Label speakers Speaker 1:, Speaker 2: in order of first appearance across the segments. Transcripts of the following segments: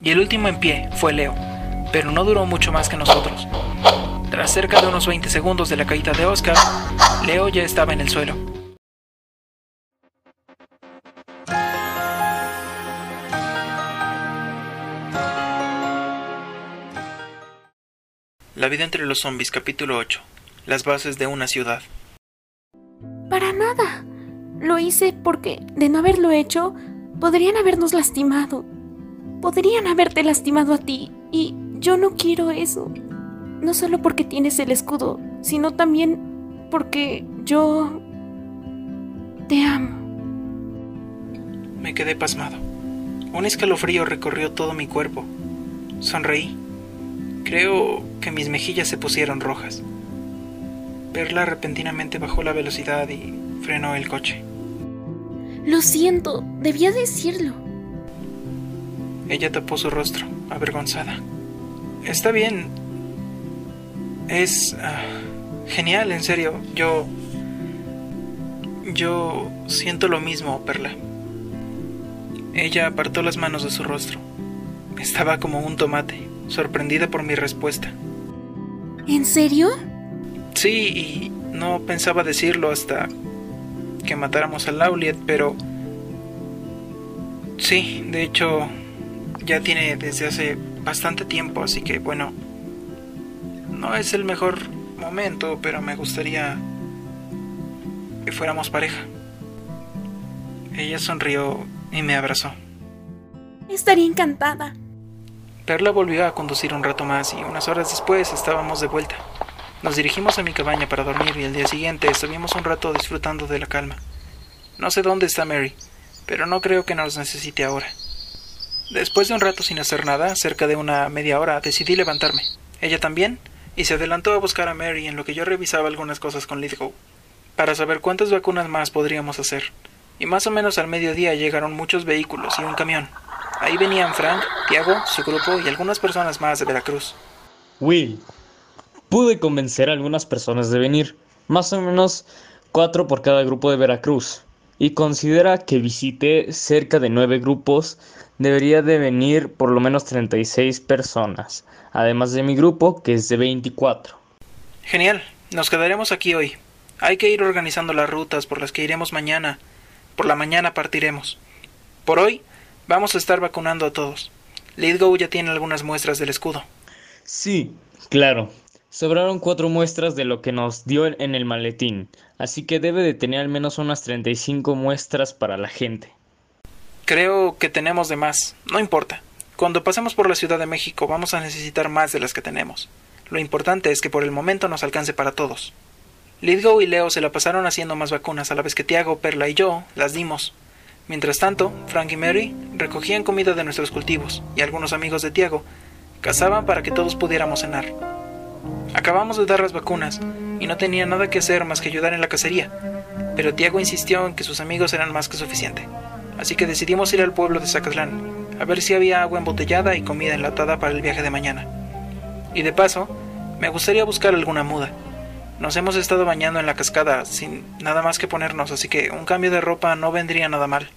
Speaker 1: Y el último en pie fue Leo, pero no duró mucho más que nosotros. Tras cerca de unos 20 segundos de la caída de Oscar, Leo ya estaba en el suelo. La vida entre los zombies, capítulo 8. Las bases de una ciudad.
Speaker 2: Para nada. Lo hice porque, de no haberlo hecho, podrían habernos lastimado. Podrían haberte lastimado a ti y yo no quiero eso. No solo porque tienes el escudo, sino también porque yo te amo.
Speaker 1: Me quedé pasmado. Un escalofrío recorrió todo mi cuerpo. Sonreí. Creo que mis mejillas se pusieron rojas. Perla repentinamente bajó la velocidad y frenó el coche.
Speaker 2: Lo siento, debía decirlo.
Speaker 1: Ella tapó su rostro, avergonzada. Está bien. Es ah, genial, en serio. Yo... Yo siento lo mismo, Perla. Ella apartó las manos de su rostro. Estaba como un tomate, sorprendida por mi respuesta.
Speaker 2: ¿En serio?
Speaker 1: Sí, y no pensaba decirlo hasta que matáramos a Lauliet, pero... Sí, de hecho, ya tiene desde hace bastante tiempo, así que bueno, no es el mejor momento, pero me gustaría que fuéramos pareja. Ella sonrió y me abrazó.
Speaker 2: Estaría encantada.
Speaker 1: Perla volvió a conducir un rato más y unas horas después estábamos de vuelta. Nos dirigimos a mi cabaña para dormir y el día siguiente estuvimos un rato disfrutando de la calma. No sé dónde está Mary, pero no creo que nos necesite ahora. Después de un rato sin hacer nada, cerca de una media hora, decidí levantarme. Ella también, y se adelantó a buscar a Mary en lo que yo revisaba algunas cosas con Lithgow, para saber cuántas vacunas más podríamos hacer. Y más o menos al mediodía llegaron muchos vehículos y un camión. Ahí venían Frank, Tiago, su grupo y algunas personas más de Veracruz.
Speaker 3: Will, pude convencer a algunas personas de venir, más o menos cuatro por cada grupo de Veracruz y considera que visite cerca de nueve grupos, debería de venir por lo menos 36 personas, además de mi grupo que es de 24.
Speaker 1: Genial, nos quedaremos aquí hoy. Hay que ir organizando las rutas por las que iremos mañana. Por la mañana partiremos. Por hoy vamos a estar vacunando a todos. Lidgo ya tiene algunas muestras del escudo.
Speaker 3: Sí, claro. Sobraron cuatro muestras de lo que nos dio en el maletín, así que debe de tener al menos unas 35 muestras para la gente.
Speaker 1: Creo que tenemos de más, no importa. Cuando pasemos por la Ciudad de México vamos a necesitar más de las que tenemos. Lo importante es que por el momento nos alcance para todos. Lidgo y Leo se la pasaron haciendo más vacunas a la vez que Tiago, Perla y yo las dimos. Mientras tanto, Frank y Mary recogían comida de nuestros cultivos y algunos amigos de Tiago cazaban para que todos pudiéramos cenar. Acabamos de dar las vacunas y no tenía nada que hacer más que ayudar en la cacería, pero Tiago insistió en que sus amigos eran más que suficiente, así que decidimos ir al pueblo de Zacatlán a ver si había agua embotellada y comida enlatada para el viaje de mañana. Y de paso, me gustaría buscar alguna muda. Nos hemos estado bañando en la cascada sin nada más que ponernos, así que un cambio de ropa no vendría nada mal.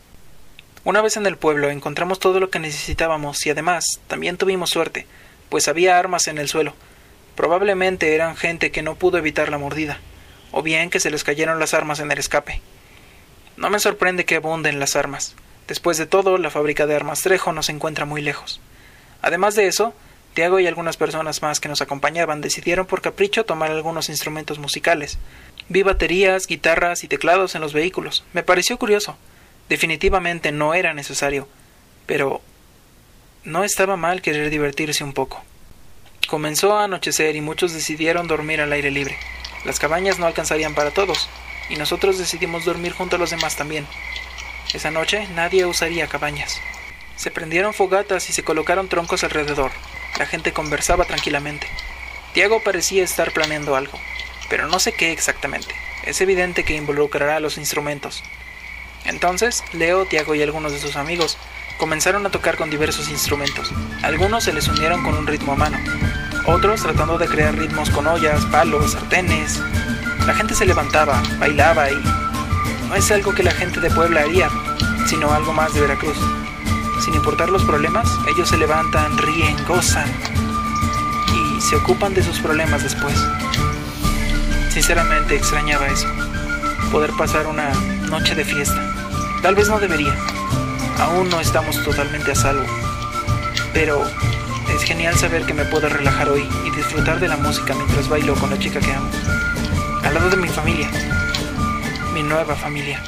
Speaker 1: Una vez en el pueblo encontramos todo lo que necesitábamos y además también tuvimos suerte, pues había armas en el suelo, Probablemente eran gente que no pudo evitar la mordida, o bien que se les cayeron las armas en el escape. No me sorprende que abunden las armas. Después de todo, la fábrica de armas Trejo no se encuentra muy lejos. Además de eso, Tiago y algunas personas más que nos acompañaban decidieron por capricho tomar algunos instrumentos musicales. Vi baterías, guitarras y teclados en los vehículos. Me pareció curioso. Definitivamente no era necesario. Pero no estaba mal querer divertirse un poco. Comenzó a anochecer y muchos decidieron dormir al aire libre. Las cabañas no alcanzarían para todos, y nosotros decidimos dormir junto a los demás también. Esa noche nadie usaría cabañas. Se prendieron fogatas y se colocaron troncos alrededor. La gente conversaba tranquilamente. Tiago parecía estar planeando algo, pero no sé qué exactamente. Es evidente que involucrará los instrumentos. Entonces, Leo, Tiago y algunos de sus amigos comenzaron a tocar con diversos instrumentos. Algunos se les unieron con un ritmo a mano, otros tratando de crear ritmos con ollas, palos, sartenes. La gente se levantaba, bailaba y no es algo que la gente de Puebla haría, sino algo más de Veracruz. Sin importar los problemas, ellos se levantan, ríen, gozan y se ocupan de sus problemas después. Sinceramente extrañaba eso, poder pasar una noche de fiesta. Tal vez no debería, aún no estamos totalmente a salvo, pero es genial saber que me puedo relajar hoy y disfrutar de la música mientras bailo con la chica que amo, al lado de mi familia, mi nueva familia.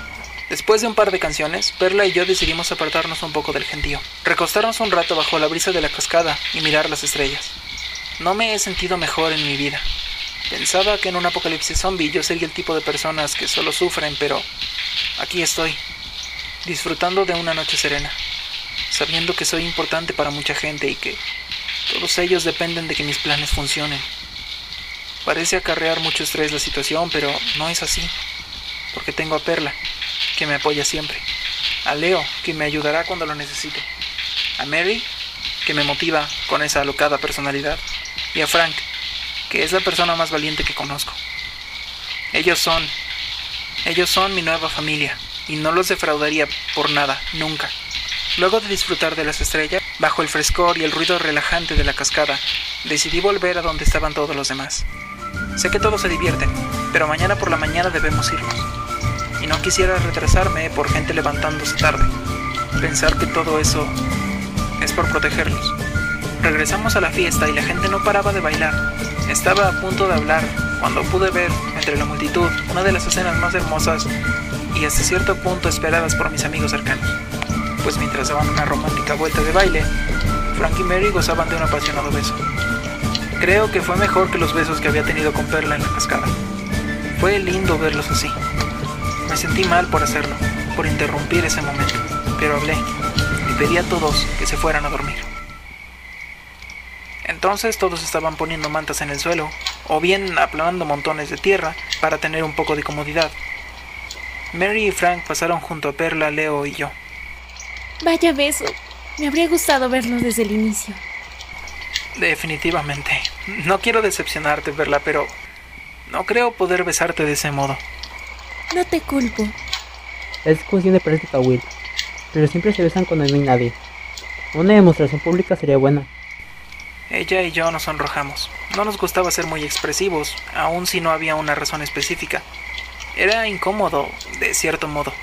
Speaker 1: Después de un par de canciones, Perla y yo decidimos apartarnos un poco del gentío, recostarnos un rato bajo la brisa de la cascada y mirar las estrellas. No me he sentido mejor en mi vida. Pensaba que en un apocalipsis zombie yo sería el tipo de personas que solo sufren, pero aquí estoy, disfrutando de una noche serena, sabiendo que soy importante para mucha gente y que todos ellos dependen de que mis planes funcionen. Parece acarrear mucho estrés la situación, pero no es así, porque tengo a Perla, que me apoya siempre, a Leo, que me ayudará cuando lo necesite, a Mary, que me motiva con esa alocada personalidad, y a Frank, que es la persona más valiente que conozco. Ellos son, ellos son mi nueva familia, y no los defraudaría por nada, nunca. Luego de disfrutar de las estrellas, bajo el frescor y el ruido relajante de la cascada, decidí volver a donde estaban todos los demás. Sé que todos se divierten, pero mañana por la mañana debemos irnos. Y no quisiera retrasarme por gente levantándose tarde. Pensar que todo eso es por protegerlos. Regresamos a la fiesta y la gente no paraba de bailar. Estaba a punto de hablar cuando pude ver, entre la multitud, una de las escenas más hermosas hasta cierto punto esperadas por mis amigos cercanos pues mientras daban una romántica vuelta de baile, Frank y Mary gozaban de un apasionado beso. Creo que fue mejor que los besos que había tenido con Perla en la cascada. Fue lindo verlos así. Me sentí mal por hacerlo, por interrumpir ese momento, pero hablé y pedí a todos que se fueran a dormir. Entonces todos estaban poniendo mantas en el suelo, o bien aplanando montones de tierra para tener un poco de comodidad. Mary y Frank pasaron junto a Perla, Leo y yo.
Speaker 2: Vaya beso. Me habría gustado verlo desde el inicio.
Speaker 1: Definitivamente. No quiero decepcionarte, Verla, pero no creo poder besarte de ese modo.
Speaker 2: No te culpo.
Speaker 4: Es cuestión de práctica, Will. Pero siempre se besan cuando no hay nadie. Una demostración pública sería buena.
Speaker 1: Ella y yo nos sonrojamos. No nos gustaba ser muy expresivos, aun si no había una razón específica. Era incómodo, de cierto modo.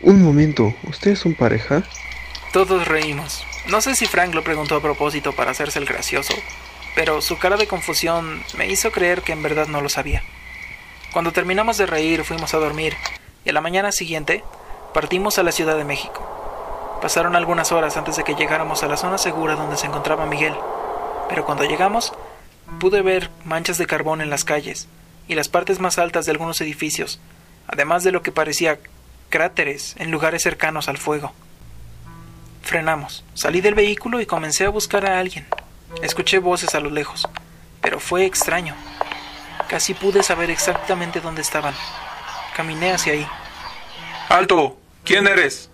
Speaker 5: Un momento, ¿ustedes son pareja?
Speaker 1: Todos reímos. No sé si Frank lo preguntó a propósito para hacerse el gracioso, pero su cara de confusión me hizo creer que en verdad no lo sabía. Cuando terminamos de reír fuimos a dormir y a la mañana siguiente partimos a la Ciudad de México. Pasaron algunas horas antes de que llegáramos a la zona segura donde se encontraba Miguel, pero cuando llegamos pude ver manchas de carbón en las calles y las partes más altas de algunos edificios, además de lo que parecía cráteres en lugares cercanos al fuego. Frenamos. Salí del vehículo y comencé a buscar a alguien. Escuché voces a lo lejos, pero fue extraño. Casi pude saber exactamente dónde estaban. Caminé hacia ahí.
Speaker 6: ¡Alto! ¿Quién eres?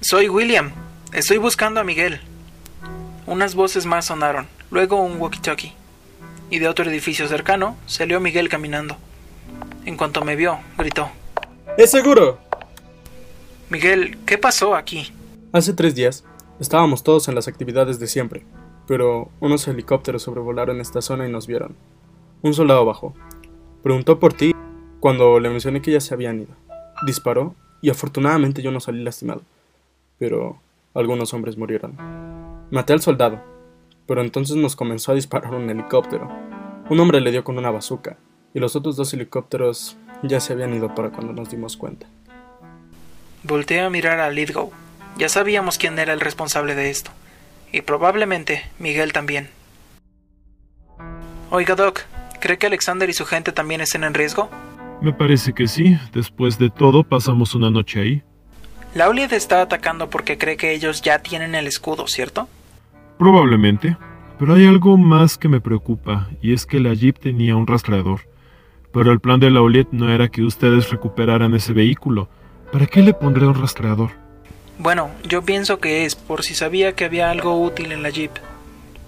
Speaker 1: Soy William. Estoy buscando a Miguel. Unas voces más sonaron, luego un walkie-talkie. Y de otro edificio cercano salió Miguel caminando. En cuanto me vio, gritó.
Speaker 7: ¡Es seguro!
Speaker 1: Miguel, ¿qué pasó aquí?
Speaker 7: Hace tres días estábamos todos en las actividades de siempre, pero unos helicópteros sobrevolaron esta zona y nos vieron. Un soldado bajó. Preguntó por ti cuando le mencioné que ya se habían ido. Disparó y afortunadamente yo no salí lastimado, pero algunos hombres murieron. Maté al soldado, pero entonces nos comenzó a disparar un helicóptero. Un hombre le dio con una bazuca y los otros dos helicópteros ya se habían ido para cuando nos dimos cuenta.
Speaker 1: Volté a mirar a Lidgow. Ya sabíamos quién era el responsable de esto. Y probablemente Miguel también. Oiga, Doc, ¿cree que Alexander y su gente también estén en riesgo?
Speaker 8: Me parece que sí. Después de todo, pasamos una noche ahí.
Speaker 1: Lauliet está atacando porque cree que ellos ya tienen el escudo, ¿cierto?
Speaker 8: Probablemente. Pero hay algo más que me preocupa, y es que la Jeep tenía un rastreador. Pero el plan de Lauliet no era que ustedes recuperaran ese vehículo. ¿Para qué le pondré un rastreador?
Speaker 1: Bueno, yo pienso que es por si sabía que había algo útil en la Jeep.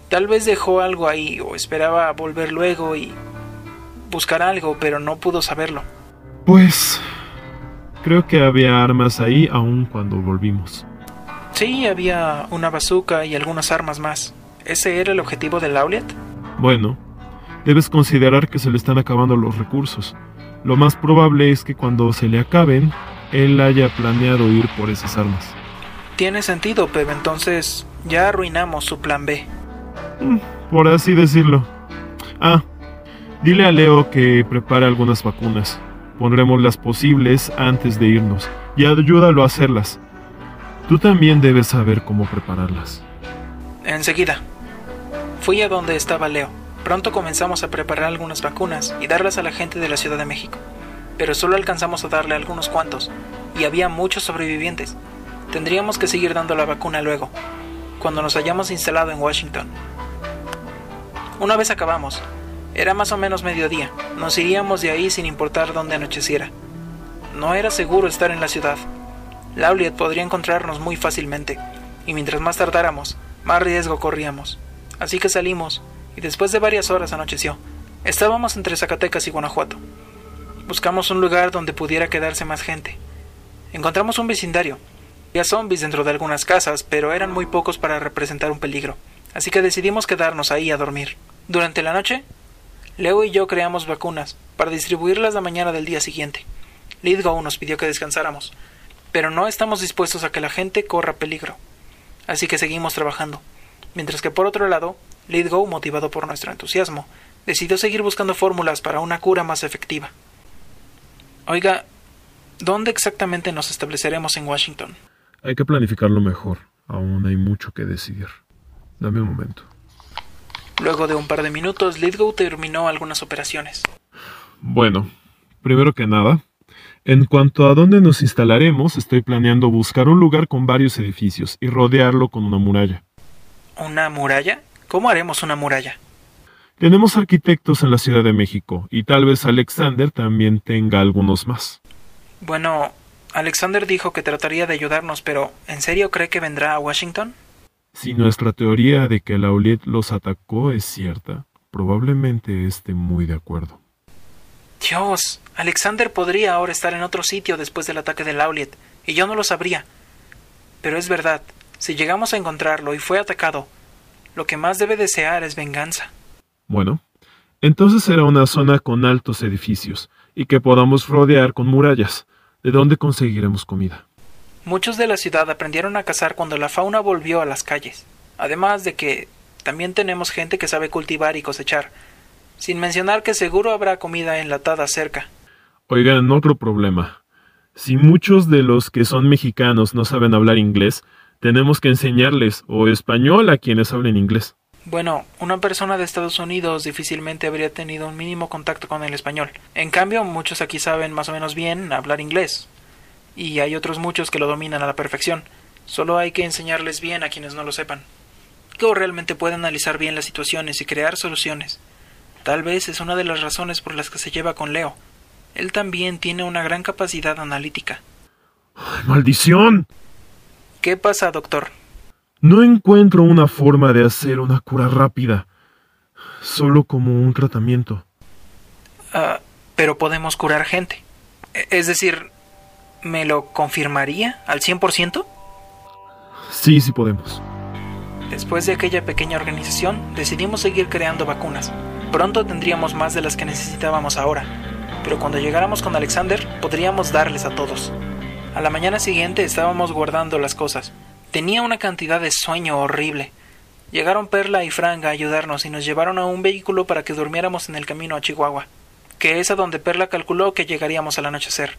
Speaker 1: Tal vez dejó algo ahí o esperaba volver luego y buscar algo, pero no pudo saberlo.
Speaker 8: Pues... Creo que había armas ahí aún cuando volvimos.
Speaker 1: Sí, había una bazooka y algunas armas más. ¿Ese era el objetivo del Lauliet?
Speaker 8: Bueno, debes considerar que se le están acabando los recursos. Lo más probable es que cuando se le acaben, él haya planeado ir por esas armas.
Speaker 1: Tiene sentido, pero entonces ya arruinamos su plan B.
Speaker 8: Mm, por así decirlo. Ah, dile a Leo que prepare algunas vacunas. Pondremos las posibles antes de irnos y ayúdalo a hacerlas. Tú también debes saber cómo prepararlas.
Speaker 1: Enseguida. Fui a donde estaba Leo. Pronto comenzamos a preparar algunas vacunas y darlas a la gente de la Ciudad de México. Pero solo alcanzamos a darle algunos cuantos, y había muchos sobrevivientes. Tendríamos que seguir dando la vacuna luego, cuando nos hayamos instalado en Washington. Una vez acabamos, era más o menos mediodía, nos iríamos de ahí sin importar dónde anocheciera. No era seguro estar en la ciudad. Lauliet podría encontrarnos muy fácilmente, y mientras más tardáramos, más riesgo corríamos. Así que salimos, y después de varias horas anocheció. Estábamos entre Zacatecas y Guanajuato. Buscamos un lugar donde pudiera quedarse más gente. Encontramos un vecindario. Había zombies dentro de algunas casas, pero eran muy pocos para representar un peligro, así que decidimos quedarnos ahí a dormir. Durante la noche, Leo y yo creamos vacunas para distribuirlas la mañana del día siguiente. Lidgow nos pidió que descansáramos, pero no estamos dispuestos a que la gente corra peligro. Así que seguimos trabajando. Mientras que por otro lado, Lidgow, motivado por nuestro entusiasmo, decidió seguir buscando fórmulas para una cura más efectiva. Oiga, ¿dónde exactamente nos estableceremos en Washington?
Speaker 8: Hay que planificarlo mejor. Aún hay mucho que decidir. Dame un momento.
Speaker 1: Luego de un par de minutos, Lidgow terminó algunas operaciones.
Speaker 8: Bueno, primero que nada, en cuanto a dónde nos instalaremos, estoy planeando buscar un lugar con varios edificios y rodearlo con una muralla.
Speaker 1: ¿Una muralla? ¿Cómo haremos una muralla?
Speaker 8: Tenemos arquitectos en la Ciudad de México y tal vez Alexander también tenga algunos más.
Speaker 1: Bueno, Alexander dijo que trataría de ayudarnos, pero ¿en serio cree que vendrá a Washington?
Speaker 8: Si nuestra teoría de que Lauliet los atacó es cierta, probablemente esté muy de acuerdo.
Speaker 1: Dios, Alexander podría ahora estar en otro sitio después del ataque de Lauliet, y yo no lo sabría. Pero es verdad, si llegamos a encontrarlo y fue atacado, lo que más debe desear es venganza.
Speaker 8: Bueno, entonces será una zona con altos edificios y que podamos rodear con murallas. ¿De dónde conseguiremos comida?
Speaker 1: Muchos de la ciudad aprendieron a cazar cuando la fauna volvió a las calles. Además de que también tenemos gente que sabe cultivar y cosechar. Sin mencionar que seguro habrá comida enlatada cerca.
Speaker 8: Oigan, otro problema. Si muchos de los que son mexicanos no saben hablar inglés, tenemos que enseñarles o español a quienes hablen inglés.
Speaker 1: Bueno, una persona de Estados Unidos difícilmente habría tenido un mínimo contacto con el español. En cambio, muchos aquí saben más o menos bien hablar inglés. Y hay otros muchos que lo dominan a la perfección. Solo hay que enseñarles bien a quienes no lo sepan. Que realmente puede analizar bien las situaciones y crear soluciones. Tal vez es una de las razones por las que se lleva con Leo. Él también tiene una gran capacidad analítica.
Speaker 8: ¡Ay, ¡Maldición!
Speaker 1: ¿Qué pasa, doctor?
Speaker 8: No encuentro una forma de hacer una cura rápida, solo como un tratamiento.
Speaker 1: Ah, pero podemos curar gente. E, Es decir, ¿me lo confirmaría al 100%?
Speaker 8: Sí, sí podemos.
Speaker 1: Después de aquella pequeña organización, decidimos seguir creando vacunas. Pronto tendríamos más de las que necesitábamos ahora, pero cuando llegáramos con Alexander, podríamos darles a todos. A la mañana siguiente estábamos guardando las cosas. Tenía una cantidad de sueño horrible. Llegaron Perla y Frank a ayudarnos y nos llevaron a un vehículo para que durmiéramos en el camino a Chihuahua, que es a donde Perla calculó que llegaríamos al anochecer.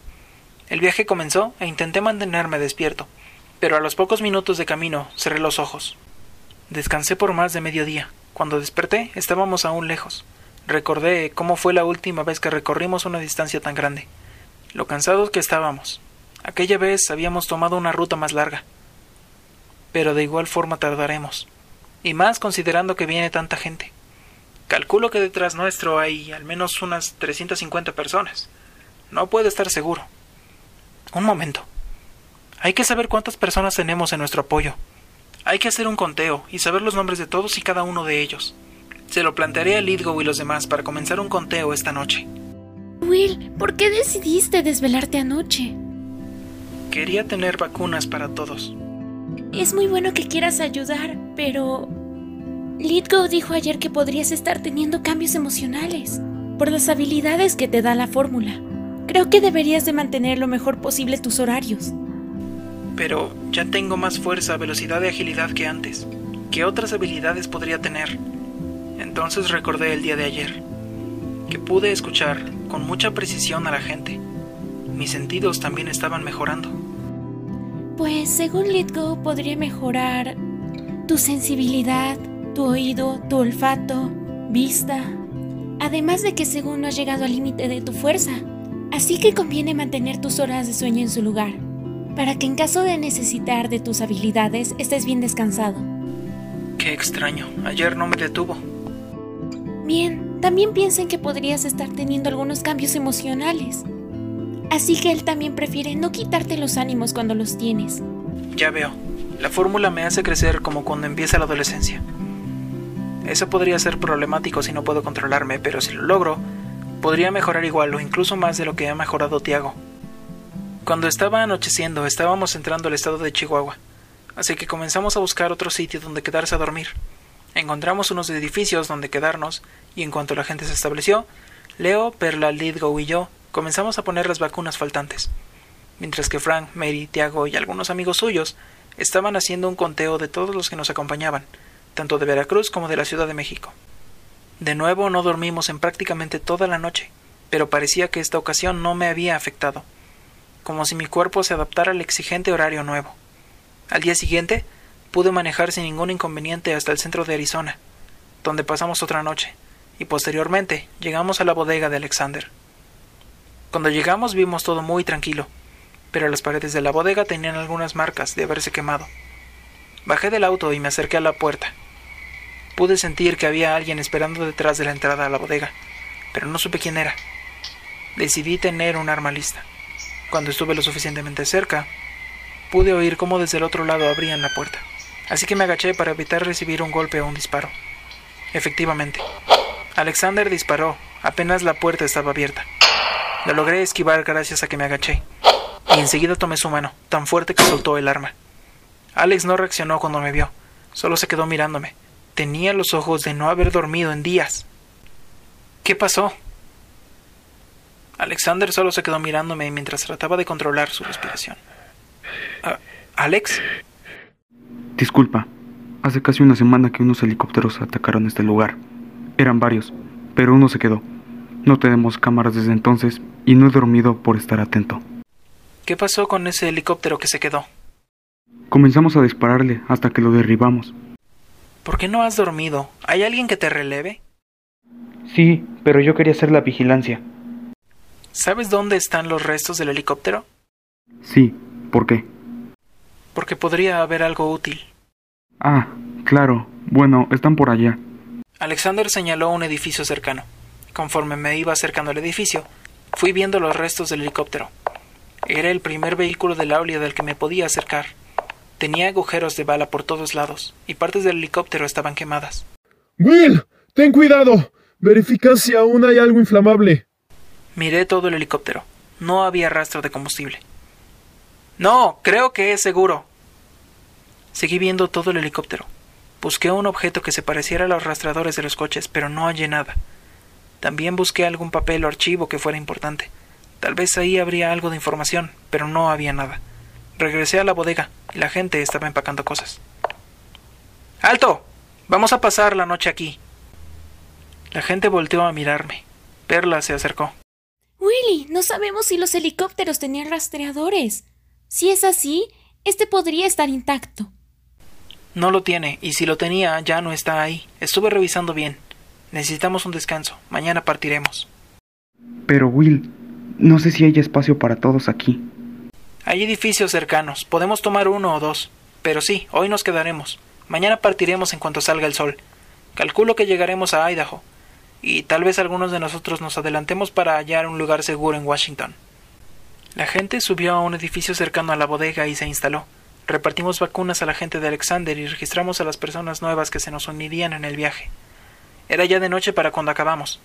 Speaker 1: El viaje comenzó e intenté mantenerme despierto, pero a los pocos minutos de camino cerré los ojos. Descansé por más de mediodía. Cuando desperté estábamos aún lejos. Recordé cómo fue la última vez que recorrimos una distancia tan grande. Lo cansados que estábamos. Aquella vez habíamos tomado una ruta más larga pero de igual forma tardaremos, y más considerando que viene tanta gente. Calculo que detrás nuestro hay al menos unas 350 personas. No puedo estar seguro. Un momento. Hay que saber cuántas personas tenemos en nuestro apoyo. Hay que hacer un conteo y saber los nombres de todos y cada uno de ellos. Se lo plantearé a Lidgo y los demás para comenzar un conteo esta noche.
Speaker 2: Will, ¿por qué decidiste desvelarte anoche?
Speaker 1: Quería tener vacunas para todos.
Speaker 2: Es muy bueno que quieras ayudar, pero... Litgo dijo ayer que podrías estar teniendo cambios emocionales por las habilidades que te da la fórmula. Creo que deberías de mantener lo mejor posible tus horarios.
Speaker 1: Pero ya tengo más fuerza, velocidad y agilidad que antes. ¿Qué otras habilidades podría tener? Entonces recordé el día de ayer, que pude escuchar con mucha precisión a la gente. Mis sentidos también estaban mejorando.
Speaker 2: Pues según Litgo podría mejorar tu sensibilidad, tu oído, tu olfato, vista. Además de que según no has llegado al límite de tu fuerza. Así que conviene mantener tus horas de sueño en su lugar, para que en caso de necesitar de tus habilidades estés bien descansado.
Speaker 1: Qué extraño, ayer no me detuvo.
Speaker 2: Bien, también piensen que podrías estar teniendo algunos cambios emocionales. Así que él también prefiere no quitarte los ánimos cuando los tienes.
Speaker 1: Ya veo. La fórmula me hace crecer como cuando empieza la adolescencia. Eso podría ser problemático si no puedo controlarme, pero si lo logro, podría mejorar igual o incluso más de lo que ha mejorado Tiago. Cuando estaba anocheciendo, estábamos entrando al estado de Chihuahua, así que comenzamos a buscar otro sitio donde quedarse a dormir. Encontramos unos edificios donde quedarnos, y en cuanto la gente se estableció, Leo, Perla, Lidgo y yo comenzamos a poner las vacunas faltantes, mientras que Frank, Mary, Tiago y algunos amigos suyos estaban haciendo un conteo de todos los que nos acompañaban, tanto de Veracruz como de la Ciudad de México. De nuevo no dormimos en prácticamente toda la noche, pero parecía que esta ocasión no me había afectado, como si mi cuerpo se adaptara al exigente horario nuevo. Al día siguiente, pude manejar sin ningún inconveniente hasta el centro de Arizona, donde pasamos otra noche, y posteriormente llegamos a la bodega de Alexander. Cuando llegamos vimos todo muy tranquilo, pero las paredes de la bodega tenían algunas marcas de haberse quemado. Bajé del auto y me acerqué a la puerta. Pude sentir que había alguien esperando detrás de la entrada a la bodega, pero no supe quién era. Decidí tener un arma lista. Cuando estuve lo suficientemente cerca, pude oír cómo desde el otro lado abrían la puerta, así que me agaché para evitar recibir un golpe o un disparo. Efectivamente, Alexander disparó apenas la puerta estaba abierta. Lo logré esquivar gracias a que me agaché, y enseguida tomé su mano, tan fuerte que soltó el arma. Alex no reaccionó cuando me vio, solo se quedó mirándome. Tenía los ojos de no haber dormido en días. ¿Qué pasó? Alexander solo se quedó mirándome mientras trataba de controlar su respiración. Ah, ¿Alex?
Speaker 5: Disculpa, hace casi una semana que unos helicópteros atacaron este lugar. Eran varios, pero uno se quedó. No tenemos cámaras desde entonces y no he dormido por estar atento.
Speaker 1: ¿Qué pasó con ese helicóptero que se quedó?
Speaker 5: Comenzamos a dispararle hasta que lo derribamos.
Speaker 1: ¿Por qué no has dormido? ¿Hay alguien que te releve?
Speaker 5: Sí, pero yo quería hacer la vigilancia.
Speaker 1: ¿Sabes dónde están los restos del helicóptero?
Speaker 5: Sí, ¿por qué?
Speaker 1: Porque podría haber algo útil.
Speaker 5: Ah, claro. Bueno, están por allá.
Speaker 1: Alexander señaló un edificio cercano. Conforme me iba acercando al edificio, fui viendo los restos del helicóptero. Era el primer vehículo del Aulia del que me podía acercar. Tenía agujeros de bala por todos lados, y partes del helicóptero estaban quemadas.
Speaker 8: Will, ten cuidado. Verifica si aún hay algo inflamable.
Speaker 1: Miré todo el helicóptero. No había rastro de combustible. No, creo que es seguro. Seguí viendo todo el helicóptero. Busqué un objeto que se pareciera a los rastreadores de los coches, pero no hallé nada. También busqué algún papel o archivo que fuera importante. Tal vez ahí habría algo de información, pero no había nada. Regresé a la bodega y la gente estaba empacando cosas. ¡Alto! Vamos a pasar la noche aquí. La gente volteó a mirarme. Perla se acercó.
Speaker 2: Willy, no sabemos si los helicópteros tenían rastreadores. Si es así, este podría estar intacto.
Speaker 1: No lo tiene, y si lo tenía, ya no está ahí. Estuve revisando bien. Necesitamos un descanso. Mañana partiremos.
Speaker 5: Pero Will, no sé si hay espacio para todos aquí.
Speaker 1: Hay edificios cercanos. Podemos tomar uno o dos. Pero sí, hoy nos quedaremos. Mañana partiremos en cuanto salga el sol. Calculo que llegaremos a Idaho. Y tal vez algunos de nosotros nos adelantemos para hallar un lugar seguro en Washington. La gente subió a un edificio cercano a la bodega y se instaló. Repartimos vacunas a la gente de Alexander y registramos a las personas nuevas que se nos unirían en el viaje. Era ya de noche para cuando acabamos,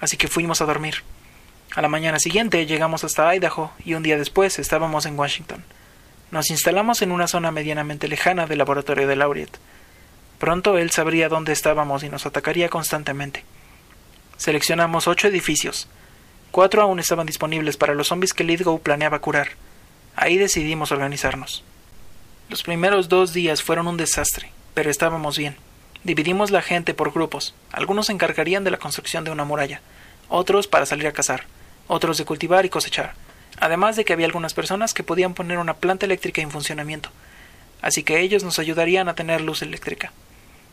Speaker 1: así que fuimos a dormir. A la mañana siguiente llegamos hasta Idaho y un día después estábamos en Washington. Nos instalamos en una zona medianamente lejana del laboratorio de Laureate. Pronto él sabría dónde estábamos y nos atacaría constantemente. Seleccionamos ocho edificios. Cuatro aún estaban disponibles para los zombies que Lidgo planeaba curar. Ahí decidimos organizarnos. Los primeros dos días fueron un desastre, pero estábamos bien. Dividimos la gente por grupos. Algunos se encargarían de la construcción de una muralla, otros para salir a cazar, otros de cultivar y cosechar, además de que había algunas personas que podían poner una planta eléctrica en funcionamiento, así que ellos nos ayudarían a tener luz eléctrica.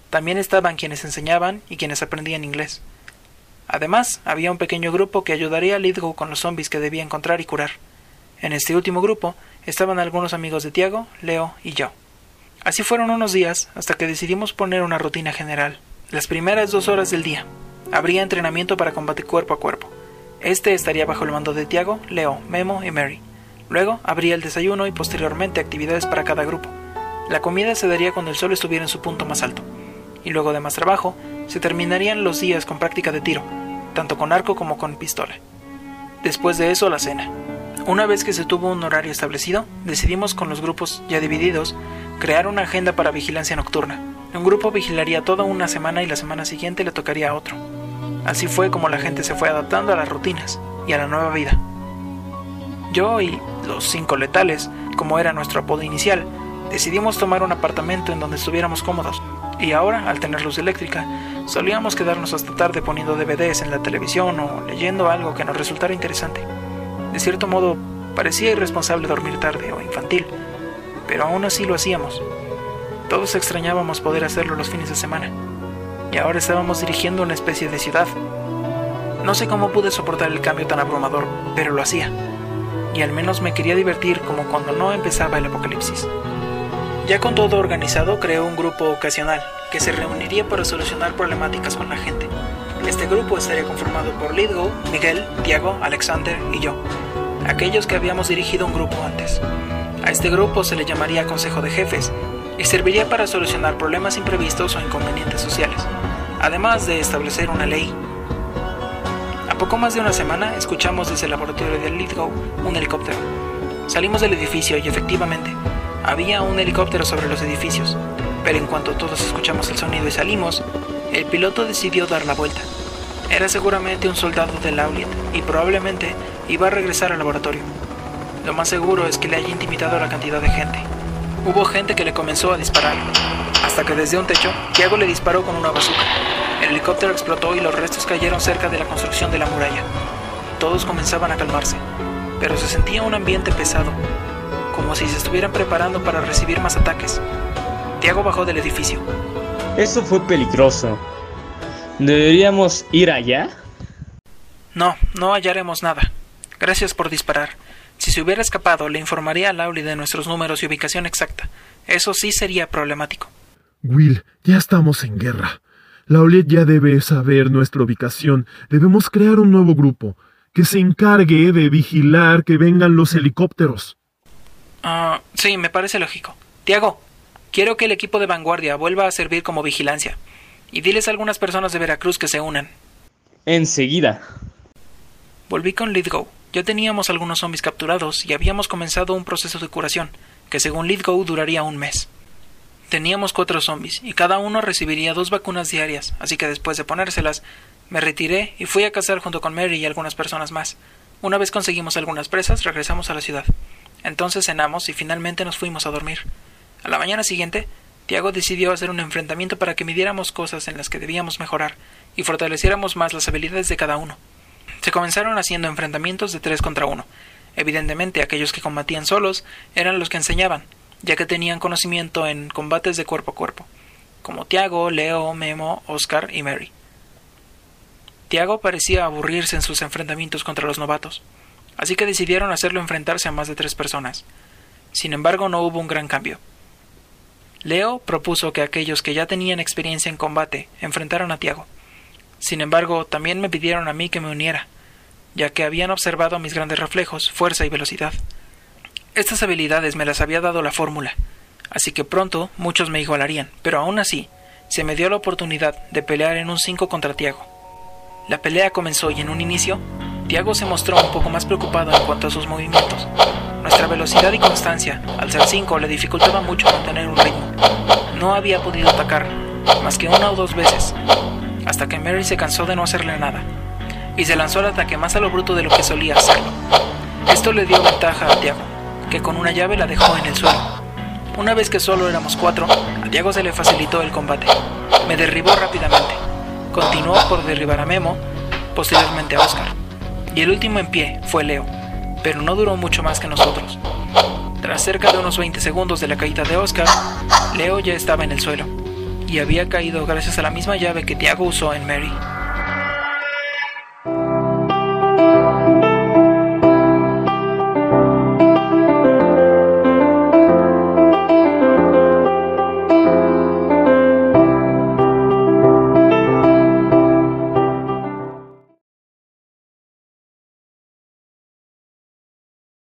Speaker 1: También estaban quienes enseñaban y quienes aprendían inglés. Además, había un pequeño grupo que ayudaría a Lidgo con los zombies que debía encontrar y curar. En este último grupo estaban algunos amigos de Tiago, Leo y yo. Así fueron unos días hasta que decidimos poner una rutina general. Las primeras dos horas del día habría entrenamiento para combate cuerpo a cuerpo. Este estaría bajo el mando de Tiago, Leo, Memo y Mary. Luego habría el desayuno y posteriormente actividades para cada grupo. La comida se daría cuando el sol estuviera en su punto más alto. Y luego de más trabajo, se terminarían los días con práctica de tiro, tanto con arco como con pistola. Después de eso, la cena. Una vez que se tuvo un horario establecido, decidimos con los grupos ya divididos crear una agenda para vigilancia nocturna. Un grupo vigilaría toda una semana y la semana siguiente le tocaría a otro. Así fue como la gente se fue adaptando a las rutinas y a la nueva vida. Yo y los cinco letales, como era nuestro apodo inicial, decidimos tomar un apartamento en donde estuviéramos cómodos, y ahora, al tener luz eléctrica, solíamos quedarnos hasta tarde poniendo DVDs en la televisión o leyendo algo que nos resultara interesante. De cierto modo, parecía irresponsable dormir tarde o infantil, pero aún así lo hacíamos. Todos extrañábamos poder hacerlo los fines de semana, y ahora estábamos dirigiendo una especie de ciudad. No sé cómo pude soportar el cambio tan abrumador, pero lo hacía, y al menos me quería divertir como cuando no empezaba el apocalipsis. Ya con todo organizado, creó un grupo ocasional que se reuniría para solucionar problemáticas con la gente. Este grupo estaría conformado por Lidgo, Miguel, Tiago, Alexander y yo, aquellos que habíamos dirigido un grupo antes. A este grupo se le llamaría Consejo de Jefes y serviría para solucionar problemas imprevistos o inconvenientes sociales, además de establecer una ley. A poco más de una semana escuchamos desde el laboratorio de Lidgo un helicóptero. Salimos del edificio y efectivamente había un helicóptero sobre los edificios, pero en cuanto todos escuchamos el sonido y salimos, el piloto decidió dar la vuelta. Era seguramente un soldado de Lauliet y probablemente iba a regresar al laboratorio. Lo más seguro es que le haya intimidado a la cantidad de gente. Hubo gente que le comenzó a disparar, hasta que desde un techo, Tiago le disparó con una bazooka. El helicóptero explotó y los restos cayeron cerca de la construcción de la muralla. Todos comenzaban a calmarse, pero se sentía un ambiente pesado, como si se estuvieran preparando para recibir más ataques. Tiago bajó del edificio.
Speaker 3: Eso fue peligroso. ¿Deberíamos ir allá?
Speaker 1: No, no hallaremos nada. Gracias por disparar. Si se hubiera escapado, le informaría a Lauli de nuestros números y ubicación exacta. Eso sí sería problemático.
Speaker 8: Will, ya estamos en guerra. Laulet ya debe saber nuestra ubicación. Debemos crear un nuevo grupo que se encargue de vigilar que vengan los helicópteros.
Speaker 1: Ah, sí, me parece lógico. Tiago, quiero que el equipo de vanguardia vuelva a servir como vigilancia. Y diles a algunas personas de Veracruz que se unan.
Speaker 3: Enseguida.
Speaker 1: Volví con Lidgo. Ya teníamos algunos zombies capturados y habíamos comenzado un proceso de curación, que según Lidgo duraría un mes. Teníamos cuatro zombies, y cada uno recibiría dos vacunas diarias, así que después de ponérselas, me retiré y fui a cazar junto con Mary y algunas personas más. Una vez conseguimos algunas presas, regresamos a la ciudad. Entonces cenamos y finalmente nos fuimos a dormir. A la mañana siguiente, Tiago decidió hacer un enfrentamiento para que midiéramos cosas en las que debíamos mejorar y fortaleciéramos más las habilidades de cada uno. Se comenzaron haciendo enfrentamientos de tres contra uno. Evidentemente, aquellos que combatían solos eran los que enseñaban, ya que tenían conocimiento en combates de cuerpo a cuerpo, como Tiago, Leo, Memo, Oscar y Mary. Tiago parecía aburrirse en sus enfrentamientos contra los novatos, así que decidieron hacerlo enfrentarse a más de tres personas. Sin embargo, no hubo un gran cambio. Leo propuso que aquellos que ya tenían experiencia en combate enfrentaran a Tiago. Sin embargo, también me pidieron a mí que me uniera, ya que habían observado mis grandes reflejos, fuerza y velocidad. Estas habilidades me las había dado la fórmula, así que pronto muchos me igualarían, pero aún así, se me dio la oportunidad de pelear en un 5 contra Tiago. La pelea comenzó y en un inicio, Tiago se mostró un poco más preocupado en cuanto a sus movimientos, Nuestra velocidad y constancia, al ser 5, le dificultaba mucho mantener un ritmo. No había podido atacar, más que una o dos veces, hasta que Mary se cansó de no hacerle nada, y se lanzó al ataque más a lo bruto de lo que solía hacerlo. Esto le dio ventaja a Tiago, que con una llave la dejó en el suelo. Una vez que solo éramos cuatro, a Tiago se le facilitó el combate. Me derribó rápidamente. Continuó por derribar a Memo, posteriormente a Oscar. Y el último en pie fue Leo, pero no duró mucho más que nosotros. Tras cerca de unos 20 segundos de la caída de Oscar, Leo ya estaba en el suelo, y había caído gracias a la misma llave que Tiago usó en Mary.